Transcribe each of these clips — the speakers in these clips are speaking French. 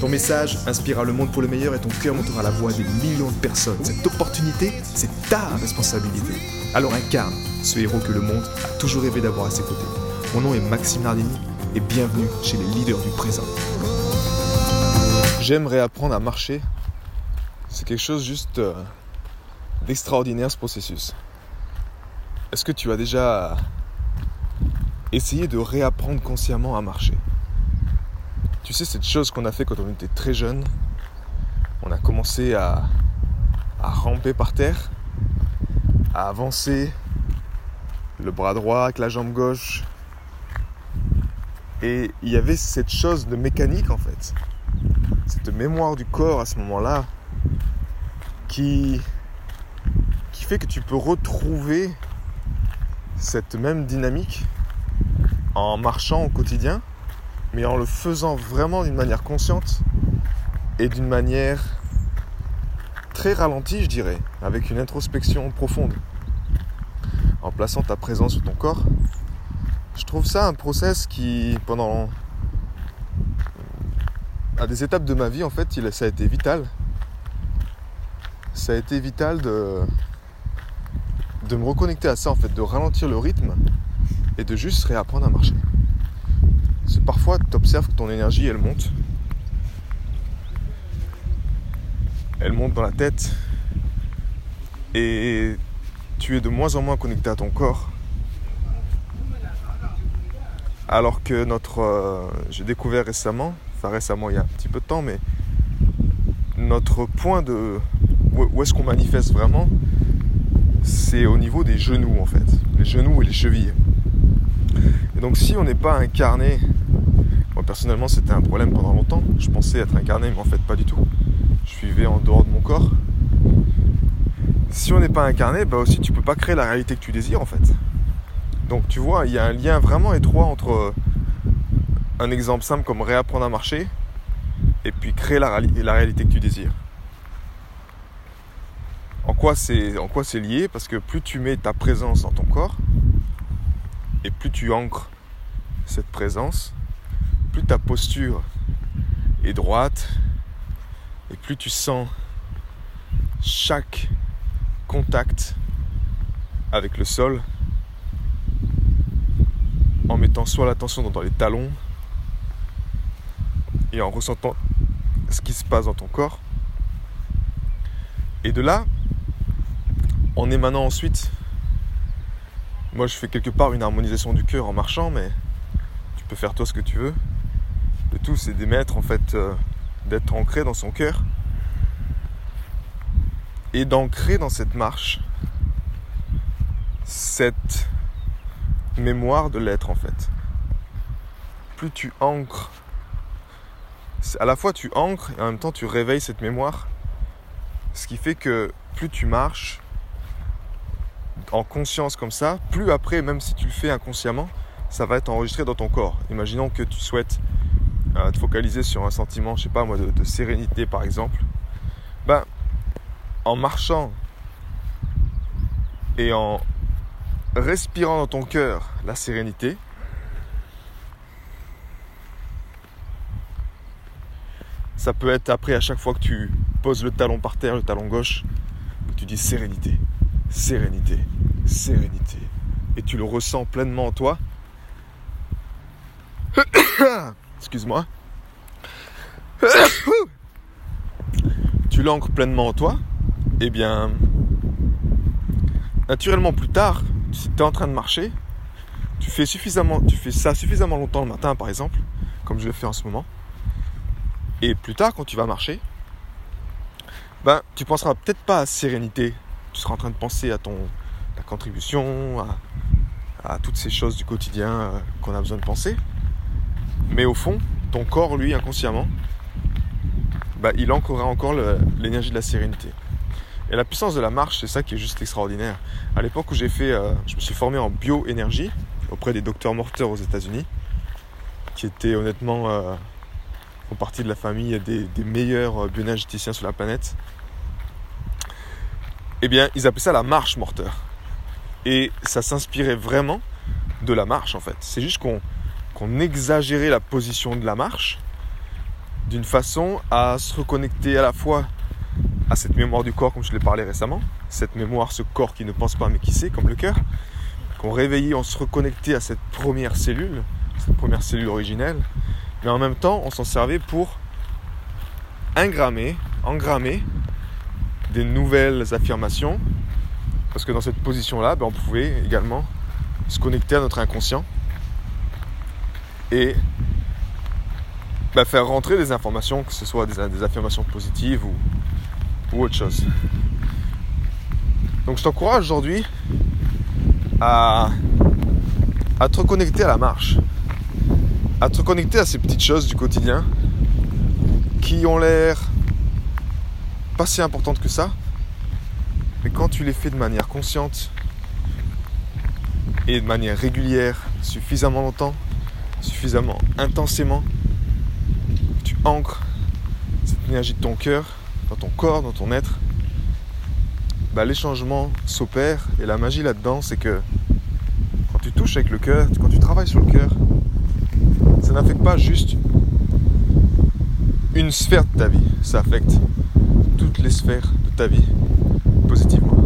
Ton message inspirera le monde pour le meilleur et ton cœur montera la voix des millions de personnes. Cette opportunité, c'est ta responsabilité. Alors incarne ce héros que le monde a toujours rêvé d'avoir à ses côtés. Mon nom est Maxime Nardini et bienvenue chez les leaders du présent. J'aimerais apprendre à marcher. C'est quelque chose juste euh, d'extraordinaire ce processus. Est-ce que tu as déjà essayé de réapprendre consciemment à marcher? Tu sais, cette chose qu'on a fait quand on était très jeune, on a commencé à, ramper par terre, à avancer le bras droit avec la jambe gauche. Et il y avait cette chose de mécanique en fait, cette mémoire du corps à ce moment-là, qui, qui fait que tu peux retrouver cette même dynamique en marchant au quotidien mais en le faisant vraiment d'une manière consciente et d'une manière très ralentie, je dirais, avec une introspection profonde, en plaçant ta présence sur ton corps. Je trouve ça un process qui, pendant à des étapes de ma vie, en fait, ça a été vital. Ça a été vital de, de me reconnecter à ça, en fait, de ralentir le rythme et de juste réapprendre à marcher c'est parfois tu observes que ton énergie elle monte. Elle monte dans la tête et tu es de moins en moins connecté à ton corps. Alors que notre. Euh, j'ai découvert récemment, enfin récemment il y a un petit peu de temps, mais notre point de. Où est-ce qu'on manifeste vraiment C'est au niveau des genoux en fait. Les genoux et les chevilles. Et donc si on n'est pas incarné, moi personnellement c'était un problème pendant longtemps, je pensais être incarné mais en fait pas du tout. Je vivais en dehors de mon corps. Si on n'est pas incarné, bah aussi tu peux pas créer la réalité que tu désires en fait. Donc tu vois, il y a un lien vraiment étroit entre euh, un exemple simple comme réapprendre à marcher et puis créer la, la réalité que tu désires. En quoi c'est lié? Parce que plus tu mets ta présence dans ton corps, et plus tu ancres cette présence, plus ta posture est droite et plus tu sens chaque contact avec le sol en mettant soit l'attention dans les talons et en ressentant ce qui se passe dans ton corps. Et de là, en émanant ensuite moi, je fais quelque part une harmonisation du cœur en marchant, mais tu peux faire toi ce que tu veux. Tout, c'est d'émettre, en fait, euh, d'être ancré dans son cœur et d'ancrer dans cette marche cette mémoire de l'être, en fait. Plus tu ancres, à la fois tu ancres et en même temps tu réveilles cette mémoire, ce qui fait que plus tu marches, en conscience comme ça, plus après, même si tu le fais inconsciemment, ça va être enregistré dans ton corps. Imaginons que tu souhaites euh, te focaliser sur un sentiment, je sais pas moi, de, sérénité par exemple. Ben, en marchant et en respirant dans ton cœur la sérénité, ça peut être après à chaque fois que tu poses le talon par terre, le talon gauche, tu dis sérénité, sérénité, sérénité. Et tu le ressens pleinement en toi. Excuse-moi. tu l'ancres pleinement en toi. Eh bien, naturellement plus tard, si tu es en train de marcher, tu fais suffisamment, tu fais ça suffisamment longtemps le matin par exemple, comme je le fais en ce moment. Et plus tard, quand tu vas marcher, ben, tu penseras peut-être pas à sérénité. Tu seras en train de penser à ton, ta contribution, à, toutes ces choses du quotidien euh, qu'on a besoin de penser. Mais au fond, ton corps, lui, inconsciemment, bah, il ancrera encore l'énergie de la sérénité. Et la puissance de la marche, c'est ça qui est juste extraordinaire. À l'époque où j'ai fait, euh, je me suis formé en bioénergie auprès des docteurs morteurs aux États-Unis, qui étaient honnêtement euh, font partie de la famille des, meilleurs euh, bioénergéticiens sur la planète. Eh bien, ils appelaient ça la marche morteur. Et ça s'inspirait vraiment de la marche en fait. C'est juste qu'on exagérait la position de la marche d'une façon à se reconnecter à la fois à cette mémoire du corps, comme je l'ai parlé récemment, cette mémoire, ce corps qui ne pense pas mais qui sait, comme le cœur, qu'on réveillait, on se reconnectait à cette première cellule, cette première cellule originelle, mais en même temps, on s'en servait pour engrammer, engrammer des nouvelles affirmations, parce que dans cette position-là, ben, on pouvait également se connecter à notre inconscient et bah, faire rentrer des informations, que ce soit des affirmations positives ou, autre chose. Donc je t'encourage aujourd'hui à te reconnecter à la marche, à te reconnecter à ces petites choses du quotidien qui ont l'air pas si importantes que ça, mais quand tu les fais de manière consciente et de manière régulière, suffisamment longtemps, suffisamment intensément, tu ancres cette énergie de ton cœur dans ton corps, dans ton être, bah, les changements s'opèrent. Et la magie là-dedans, c'est que quand tu touches avec le cœur, quand tu travailles sur le cœur, ça n'affecte pas juste une sphère de ta vie, ça affecte toutes les sphères de ta vie positivement.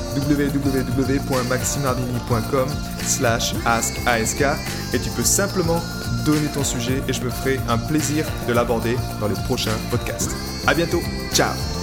www.maximardini.com slash ask et tu peux simplement donner ton sujet et je me ferai un plaisir de l'aborder dans les prochains podcasts. À bientôt, ciao